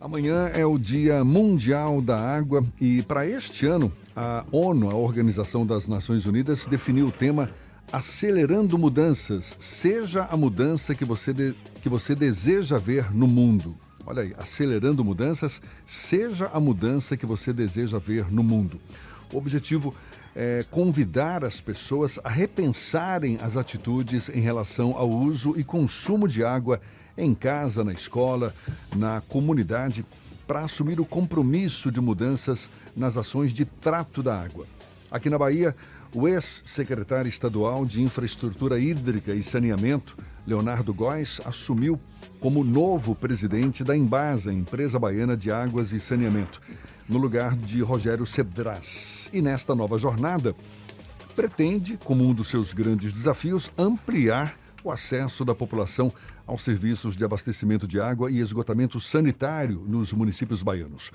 Amanhã é o Dia Mundial da Água e, para este ano, a ONU, a Organização das Nações Unidas, definiu o tema Acelerando Mudanças. Seja a mudança que você, de, que você deseja ver no mundo. Olha aí, acelerando mudanças, seja a mudança que você deseja ver no mundo. O objetivo é convidar as pessoas a repensarem as atitudes em relação ao uso e consumo de água em casa, na escola, na comunidade, para assumir o compromisso de mudanças nas ações de trato da água. Aqui na Bahia, o ex-secretário estadual de Infraestrutura Hídrica e Saneamento, Leonardo Góes, assumiu como novo presidente da Embasa, empresa baiana de águas e saneamento, no lugar de Rogério Cedras. E nesta nova jornada, pretende, como um dos seus grandes desafios, ampliar o acesso da população aos serviços de abastecimento de água e esgotamento sanitário nos municípios baianos.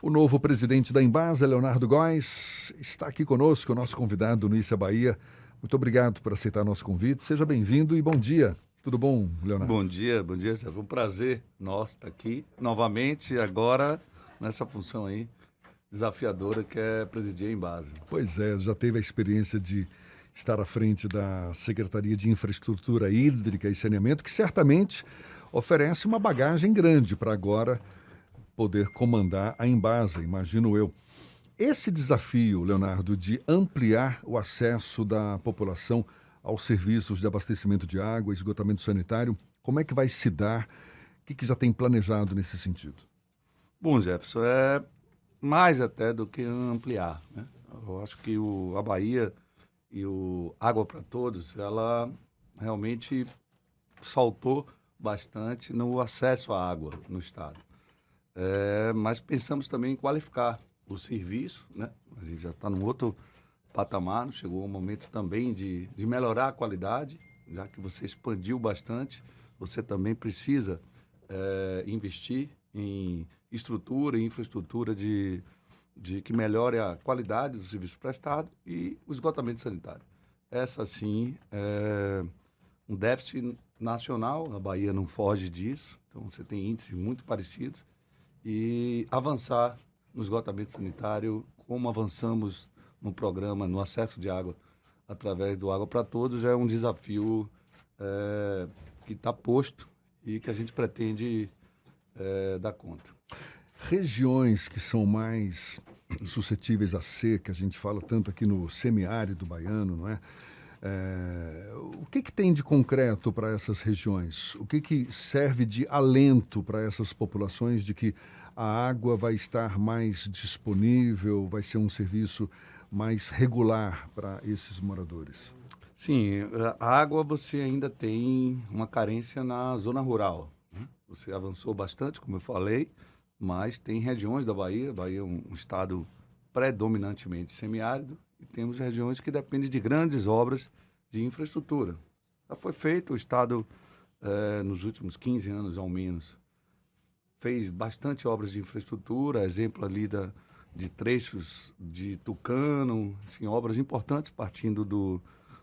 O novo presidente da Embasa, Leonardo Góes, está aqui conosco, nosso convidado no Issa Bahia. Muito obrigado por aceitar nosso convite. Seja bem-vindo e bom dia. Tudo bom, Leonardo? Bom dia, bom dia. Foi um prazer nosso estar aqui novamente, agora nessa função aí desafiadora que é presidir a Embasa. Pois é, já teve a experiência de estar à frente da Secretaria de Infraestrutura Hídrica e Saneamento, que certamente oferece uma bagagem grande para agora poder comandar a Embasa, imagino eu. Esse desafio, Leonardo, de ampliar o acesso da população aos serviços de abastecimento de água, esgotamento sanitário, como é que vai se dar? O que, que já tem planejado nesse sentido? Bom, Jefferson, é mais até do que ampliar. Né? Eu acho que o, a Bahia e o Água para Todos, ela realmente saltou bastante no acesso à água no Estado. É, mas pensamos também em qualificar o serviço, né? A gente já está num outro patamar, chegou o momento também de, de melhorar a qualidade, já que você expandiu bastante, você também precisa é, investir em estrutura e infraestrutura de, de que melhore a qualidade do serviço prestado e o esgotamento sanitário. Essa, sim, é um déficit nacional, a Bahia não foge disso, então você tem índices muito parecidos, e avançar no esgotamento sanitário, como avançamos no programa, no acesso de água através do Água para Todos, é um desafio é, que está posto e que a gente pretende é, dar conta regiões que são mais suscetíveis à seca, a gente fala tanto aqui no semiárido baiano, não é? é o que, que tem de concreto para essas regiões? O que, que serve de alento para essas populações de que a água vai estar mais disponível, vai ser um serviço mais regular para esses moradores? Sim, a água você ainda tem uma carência na zona rural. Né? Você avançou bastante, como eu falei, mas tem regiões da Bahia, Bahia é um, estado predominantemente semiárido, e temos regiões que dependem de grandes obras de infraestrutura. Já foi feito, o Estado, eh, nos últimos 15 anos ao menos, fez bastante obras de infraestrutura, exemplo ali da, de trechos de Tucano, assim, obras importantes partindo do,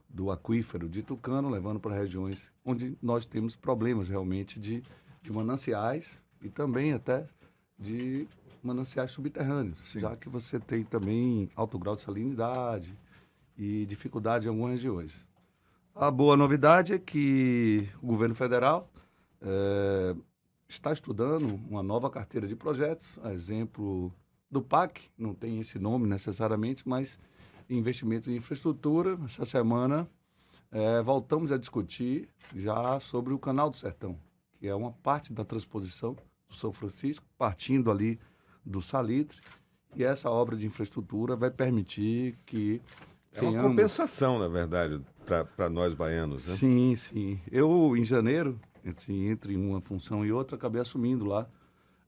do aquífero de Tucano, levando para regiões onde nós temos problemas realmente de, de mananciais e também até de mananciais subterrâneos, Sim. já que você tem também alto grau de salinidade e dificuldade em algumas regiões. A boa novidade é que o governo federal é, está estudando uma nova carteira de projetos, a exemplo do PAC, não tem esse nome necessariamente, mas investimento em infraestrutura. Essa semana é, voltamos a discutir já sobre o Canal do Sertão, que é uma parte da transposição São Francisco, partindo ali do Salitre. E essa obra de infraestrutura vai permitir que. É uma tenhamos... compensação, na verdade, para nós baianos, né? Sim, sim. Eu, em janeiro, assim, entre uma função e outra, acabei assumindo lá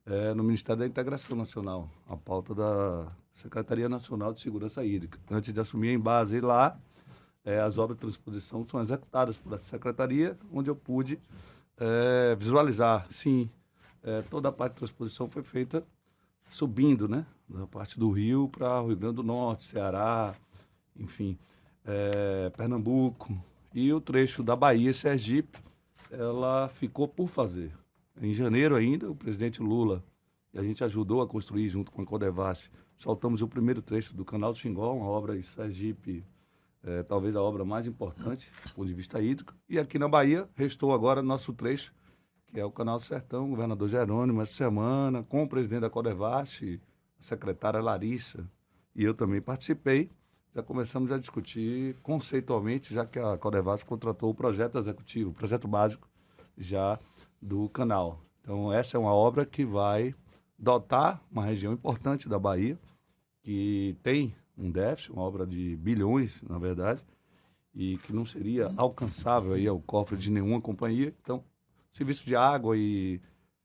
é, no Ministério da Integração Nacional, a pauta da Secretaria Nacional de Segurança Hídrica. Antes de assumir em base lá, é, as obras de transposição são executadas por essa secretaria, onde eu pude é, visualizar, sim, é, toda a parte de transposição foi feita subindo, né? Da parte do Rio para o Rio Grande do Norte, Ceará, enfim, é, Pernambuco. E o trecho da Bahia, Sergipe, ela ficou por fazer. Em janeiro ainda, o presidente Lula e a gente ajudou a construir junto com a Codevasf. Soltamos o primeiro trecho do Canal do Xingó, uma obra em Sergipe, é, talvez a obra mais importante do ponto de vista hídrico. E aqui na Bahia, restou agora nosso trecho, que é o Canal do Sertão, o governador Jerônimo, essa semana, com o presidente da Codevasf, a secretária Larissa, e eu também participei. Já começamos a discutir conceitualmente, já que a Codevasf contratou o projeto executivo, o projeto básico já do canal. Então, essa é uma obra que vai dotar uma região importante da Bahia, que tem um déficit, uma obra de bilhões, na verdade, e que não seria alcançável aí ao cofre de nenhuma companhia. Então, serviço de água e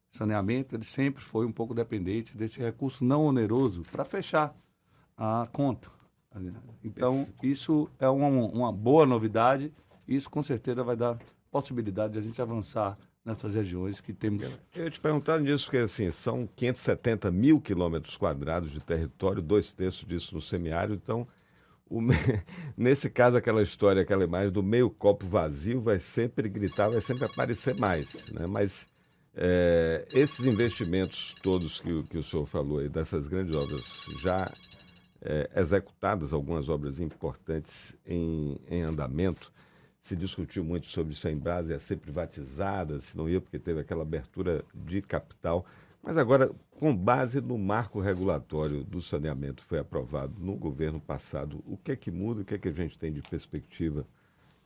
saneamento, ele sempre foi um pouco dependente desse recurso não oneroso para fechar a conta. Então, isso é uma, uma boa novidade. Isso, com certeza, vai dar possibilidade de a gente avançar nessas regiões que temos. Eu te perguntar nisso, porque assim, são 570 mil quilômetros quadrados de território, dois terços disso no semiárido, então. O, nesse caso, aquela história, aquela imagem do meio copo vazio vai sempre gritar, vai sempre aparecer mais. Né? Mas é, esses investimentos todos que, que o senhor falou aí, dessas grandes obras já é, executadas, algumas obras importantes em, em andamento, se discutiu muito sobre se a Embras ia ser privatizada, se não ia, porque teve aquela abertura de capital. Mas agora, com base no marco regulatório do saneamento que foi aprovado no governo passado, o que é que muda, o que é que a gente tem de perspectiva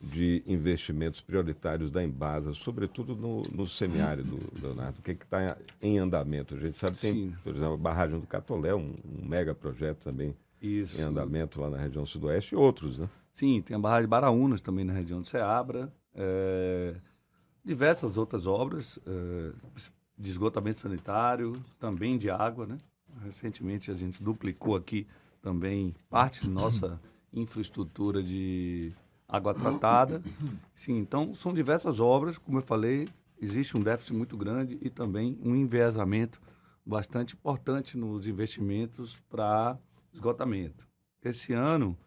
de investimentos prioritários da Embasa, sobretudo no, no semiárido, Leonardo? O que é está em andamento? A gente sabe que tem, por exemplo, a barragem do Catolé, um, um mega projeto também Isso. em andamento lá na região sudoeste, e outros, né? Sim, tem a barragem de Baraunas também na região de Ceabra. É, diversas outras obras é, de esgotamento sanitário, também de água, né? Recentemente a gente duplicou aqui também parte de nossa infraestrutura de água tratada. Sim, então são diversas obras, como eu falei, existe um déficit muito grande e também um enviesamento bastante importante nos investimentos para esgotamento. Esse ano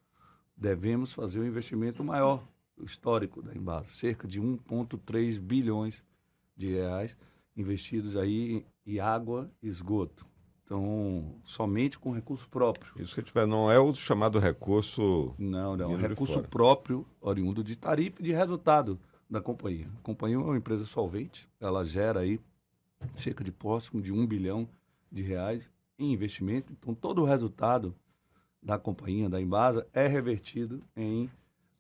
devemos fazer um investimento maior, histórico da Embasa, cerca de 1,3 bilhões de reais investidos aí em água e esgoto. Então, somente com recurso próprio. Isso que tiver, não é o chamado recurso. Não, não. É recurso próprio, oriundo de tarifa e de resultado da companhia. A companhia é uma empresa solvente, ela gera aí cerca de próximo de um bilhão de reais em investimento. Então, todo o resultado da companhia, da Embasa, é revertido em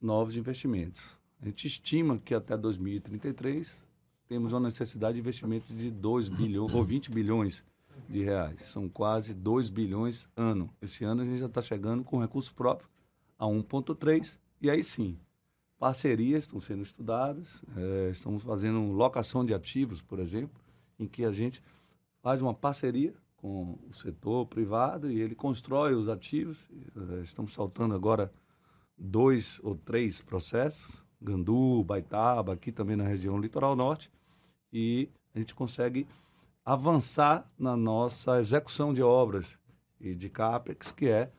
novos investimentos. A gente estima que até 2033 temos uma necessidade de investimento de 2 bilhões ou 20 bilhões de reais. São quase 2 bilhões ano. Esse ano a gente já está chegando com recurso próprio a 1,3 e aí sim, parcerias estão sendo estudadas, é, estamos fazendo locação de ativos, por exemplo, em que a gente faz uma parceria com o setor privado e ele constrói os ativos. Eh, estamos saltando agora dois ou três processos, Gandu, Baitaba, aqui também na região litoral norte, e a gente consegue avançar na nossa execução de obras e de CAPEX, que é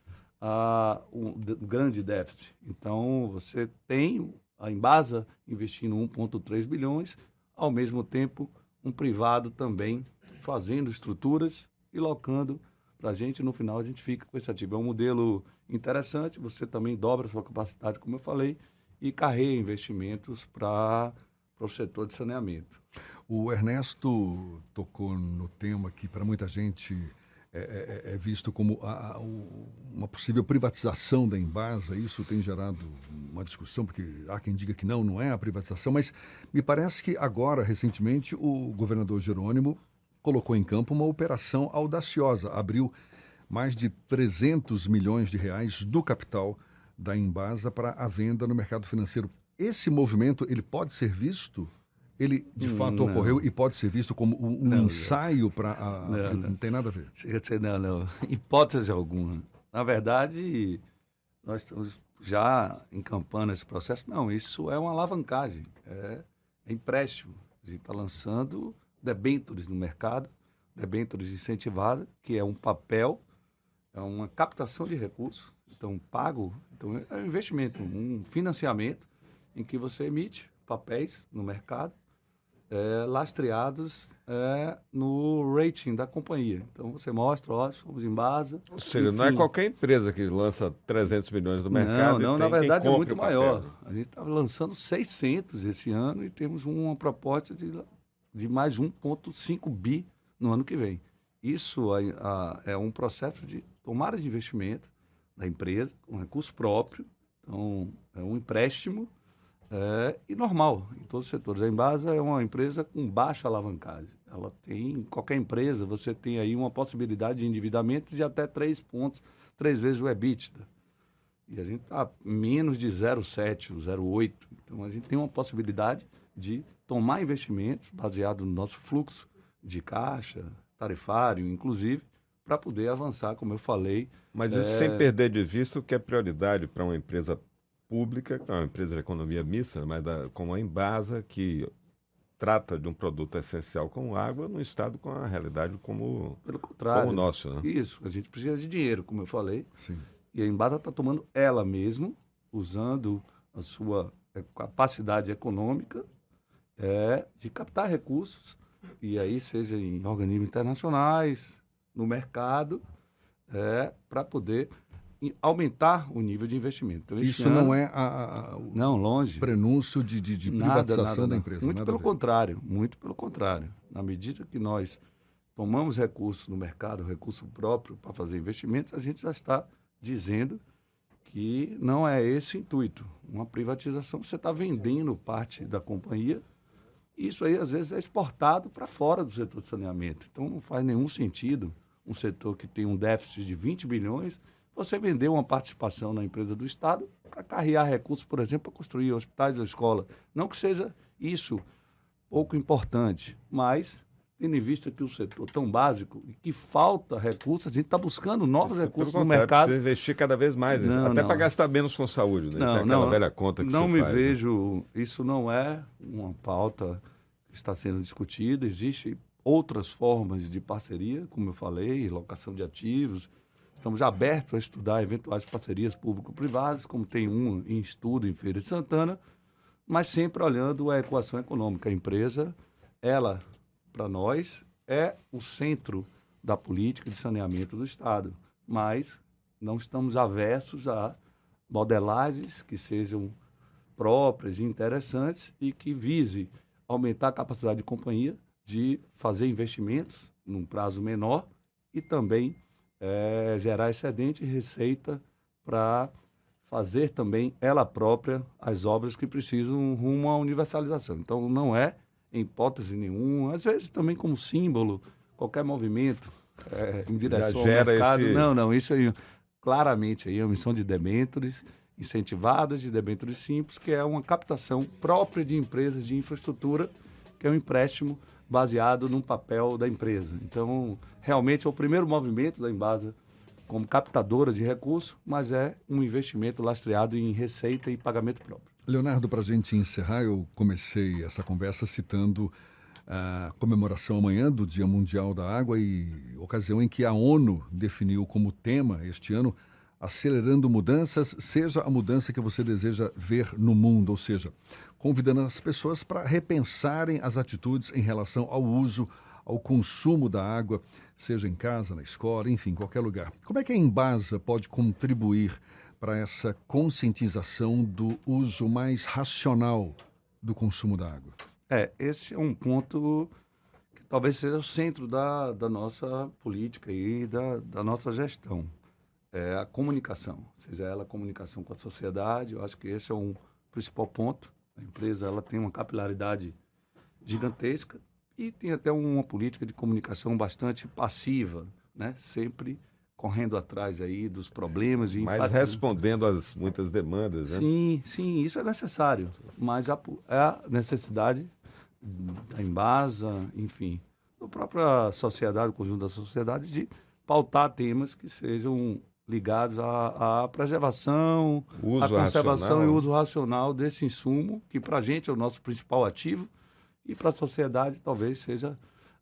uh, um, grande déficit. Então, você tem a Embasa investindo 1,3 bilhões, ao mesmo tempo, um privado também fazendo estruturas e locando para a gente. No final, a gente fica com esse ativo. É um modelo interessante, você também dobra a sua capacidade, como eu falei, e carreia investimentos para o setor de saneamento. O Ernesto tocou no tema que, para muita gente, é, é, é visto como a, a, uma possível privatização da Embasa. Isso tem gerado uma discussão, porque há quem diga que não, não é a privatização, mas me parece que agora, recentemente, o governador Jerônimo colocou em campo uma operação audaciosa. Abriu mais de 300 milhões de reais do capital da Embasa para a venda no mercado financeiro. Esse movimento ele pode ser visto? Ele de hum, fato não. ocorreu e pode ser visto como um, não, ensaio para. Não, não, tem nada a ver. Não, não. Hipótese alguma. Na verdade, nós estamos já encampando esse processo. Não, isso é uma alavancagem, é, é empréstimo. A gente está lançando debêntures no mercado, debêntures incentivadas, que é um papel, é uma captação de recursos, então pago, então é um investimento, um financiamento em que você emite papéis no mercado, é, lastreados é, no rating da companhia. Então você mostra, ó, somos em base. Ou seja, enfim. não é qualquer empresa que lança 300 milhões no mercado. Não, não, na verdade é muito maior. A gente está lançando 600 esse ano e temos uma proposta de, de mais 1,5 bi no ano que vem. Isso a, a, é um processo de tomada de investimento da empresa, um recurso próprio, então é um empréstimo é, e normal em todos os setores. A Embasa é uma empresa com baixa alavancagem. Ela tem, qualquer empresa, você tem aí uma possibilidade de endividamento de até três pontos, três vezes o EBITDA. E a gente está menos de 0,7, 0,8. Então a gente tem uma possibilidade de tomar investimentos baseado no nosso fluxo de caixa, tarifário, inclusive, para poder avançar, como eu falei. Mas isso é... sem perder de vista o que é prioridade para uma empresa pública, que é uma empresa de economia mista, mas da, como a Embasa, que trata de um produto essencial como água, num estado com a realidade como, Pelo contrário, como o nosso. Né? Isso, a gente precisa de dinheiro, como eu falei. Sim. E a Embasa está tomando ela mesma, usando a sua é, capacidade econômica é, de captar recursos, e aí seja em organismos internacionais, no mercado, é, para poder aumentar o nível de investimento. Então, Isso ano, não é a, a, o não, longe. prenúncio de, de, de privatização nada, nada, da empresa. Muito pelo contrário, muito pelo contrário. Na medida que nós tomamos recursos no mercado, recurso próprio para fazer investimentos, a gente já está dizendo que não é esse o intuito. Uma privatização, você está vendendo parte da companhia, isso aí às vezes é exportado para fora do setor de saneamento. Então não faz nenhum sentido um setor que tem um déficit de 20 bilhões você vender uma participação na empresa do Estado para carregar recursos, por exemplo, para construir hospitais ou escola. Não que seja isso pouco importante, mas tendo em vista que o setor tão básico e que falta recursos, a gente está buscando novos recursos no mercado. Precisa investir cada vez mais, não, até para gastar menos com saúde. Né? Não, não, velha conta que não me faz, né? vejo. Né? Isso não é uma pauta que está sendo discutida. Existem outras formas de parceria, como eu falei, locação de ativos, Estamos abertos a estudar eventuais parcerias público-privadas, como tem um em estudo em Feira de Santana, mas sempre olhando a equação econômica. A empresa, ela, para nós, é o centro da política de saneamento do Estado, mas não estamos aversos a modelagens que sejam próprias e interessantes e que vise aumentar a capacidade de companhia de fazer investimentos num prazo menor e também é, gerar excedente receita para fazer também ela própria as obras que precisam rumo à universalização. Então, não é, em hipótese nenhuma, às vezes também como símbolo, qualquer movimento é, em direção Já ao mercado. Esse... Não, não, isso aí, claramente aí é uma missão de debêntures incentivadas de debêntures simples, que é uma captação própria de empresas de infraestrutura, que é um empréstimo baseado num papel da empresa. Então, realmente é o primeiro movimento da Embasa como captadora de recursos, mas é um investimento lastreado em receita e pagamento próprio. Leonardo, para a gente encerrar, eu comecei essa conversa citando a comemoração amanhã do Dia Mundial da Água e ocasião em que a ONU definiu como tema este ano acelerando mudanças, seja a mudança que você deseja ver no mundo, ou seja, convidando as pessoas para repensarem as atitudes em relação ao uso, ao consumo da água, seja em casa, na escola, enfim, qualquer lugar. Como é que a Embasa pode contribuir para essa conscientização do uso mais racional do consumo da água? É, esse é um ponto que talvez seja o centro da, da nossa política e da, da nossa gestão. É a comunicação, seja ela a comunicação com a sociedade, eu acho que esse é um principal ponto. A empresa ela tem uma capilaridade gigantesca, e tem até uma política de comunicação bastante passiva, né? Sempre correndo atrás aí dos problemas. Mas enfatizando... respondendo às muitas demandas, né? Sim, sim, isso é necessário. Mas a, é a necessidade da Embasa, enfim, da própria sociedade, o conjunto da sociedade, de pautar temas que sejam ligados à, à preservação, à conservação racional. e uso racional desse insumo, que para a gente é o nosso principal ativo, e para a sociedade, talvez seja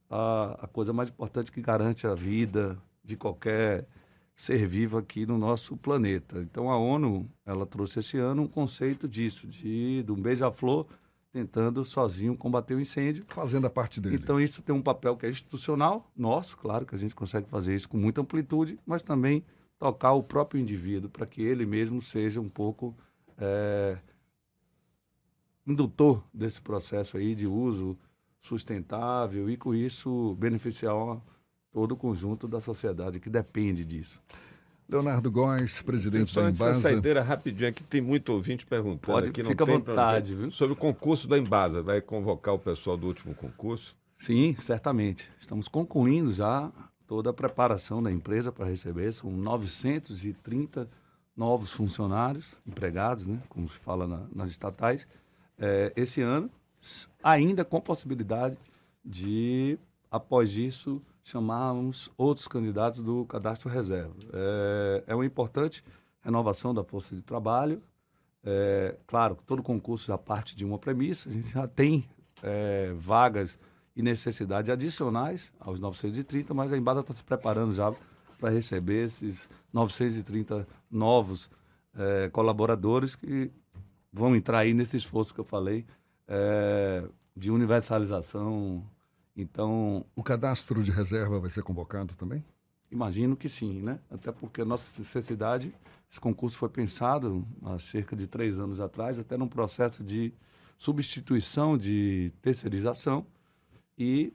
a, a coisa mais importante que garante a vida de qualquer ser vivo aqui no nosso planeta. Então a ONU ela trouxe esse ano um conceito disso, de, de um beija-flor tentando sozinho combater o incêndio. Fazendo a parte dele. Então isso tem um papel que é institucional, nosso, claro que a gente consegue fazer isso com muita amplitude, mas também tocar o próprio indivíduo para que ele mesmo seja um pouco é, indutor desse processo aí de uso sustentável e com isso beneficiar todo o conjunto da sociedade que depende disso. Leonardo Góes, presidente da Embasa. Essa saideira rapidinho aqui, tem muito ouvinte perguntando Pode, aqui. Não fica à vontade, viu? Sobre o concurso da Embasa, vai convocar o pessoal do último concurso? Sim, certamente. Estamos concluindo já toda a preparação da empresa para receber. São 930 novos funcionários, empregados, né, como se fala na, nas estatais, é, esse ano, ainda com possibilidade de, após isso, chamarmos outros candidatos do cadastro reserva. É, é uma importante renovação da força de trabalho. É, claro, todo concurso já parte de uma premissa, a gente já tem é, vagas e necessidades adicionais aos 930, mas a Embada está se preparando já para receber esses 930 novos é, colaboradores que vão entrar aí nesse esforço que eu falei é, de universalização então. O cadastro de reserva vai ser convocado também? Imagino que sim, né? Até porque a nossa necessidade, esse concurso foi pensado há cerca de três anos atrás, até num processo de substituição de terceirização e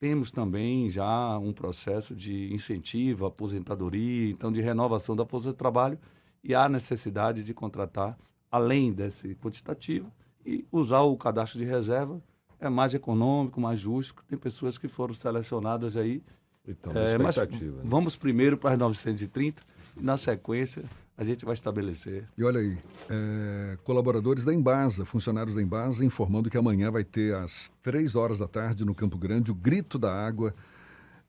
temos também já um processo de incentivo, aposentadoria, então de renovação da força de trabalho e há necessidade de contratar além desse quantitativo e usar o cadastro de reserva é mais econômico, mais justo. Tem pessoas que foram selecionadas aí. Então, é, mas né? vamos primeiro para as 930 e na sequência a gente vai estabelecer. E olha aí, é, colaboradores da Embasa, funcionários da Embasa, informando que amanhã vai ter às três horas da tarde no Campo Grande o Grito da Água,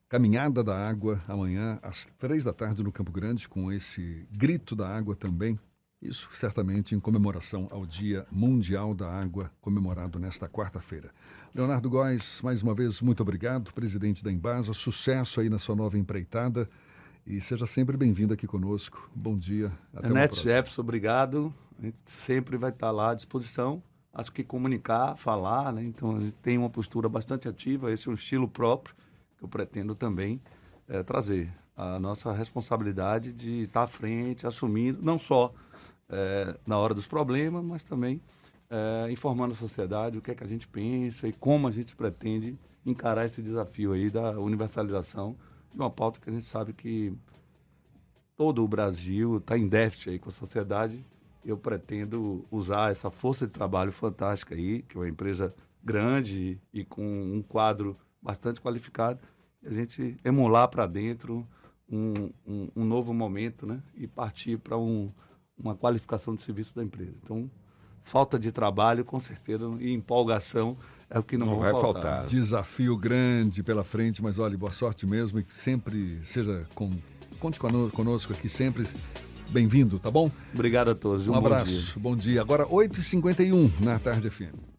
Caminhada da Água, amanhã às três da tarde no Campo Grande, com esse Grito da Água também. Isso certamente em comemoração ao Dia Mundial da Água, comemorado nesta quarta-feira. Leonardo Góes, mais uma vez, muito obrigado, presidente da Embasa. Sucesso aí na sua nova empreitada e seja sempre bem-vindo aqui conosco. Bom dia. Até Neto Jefferson, obrigado. A gente sempre vai estar lá à disposição. Acho que comunicar, falar, né? Então a gente tem uma postura bastante ativa. Esse é um estilo próprio que eu pretendo também é, trazer. A nossa responsabilidade de estar à frente, assumindo, não só é, na hora dos problemas, mas também é, informando a sociedade o que é que a gente pensa e como a gente pretende encarar esse desafio aí da universalização de uma pauta que a gente sabe que todo o Brasil está em déficit aí com a sociedade. Eu pretendo usar essa força de trabalho fantástica aí, que é uma empresa grande e com um quadro bastante qualificado, e a gente emular para dentro um, um, um, novo momento né? e partir para um, uma qualificação de serviço da empresa. Então, falta de trabalho, com certeza, e empolgação é o que não, não vai faltar. faltar. Desafio grande pela frente, mas olha, boa sorte mesmo e que sempre seja com. Conte conosco aqui sempre. Bem-vindo, tá bom? Obrigado a todos. Um, um abraço. Bom dia. Bom dia. Agora, 8h51 na tarde FM.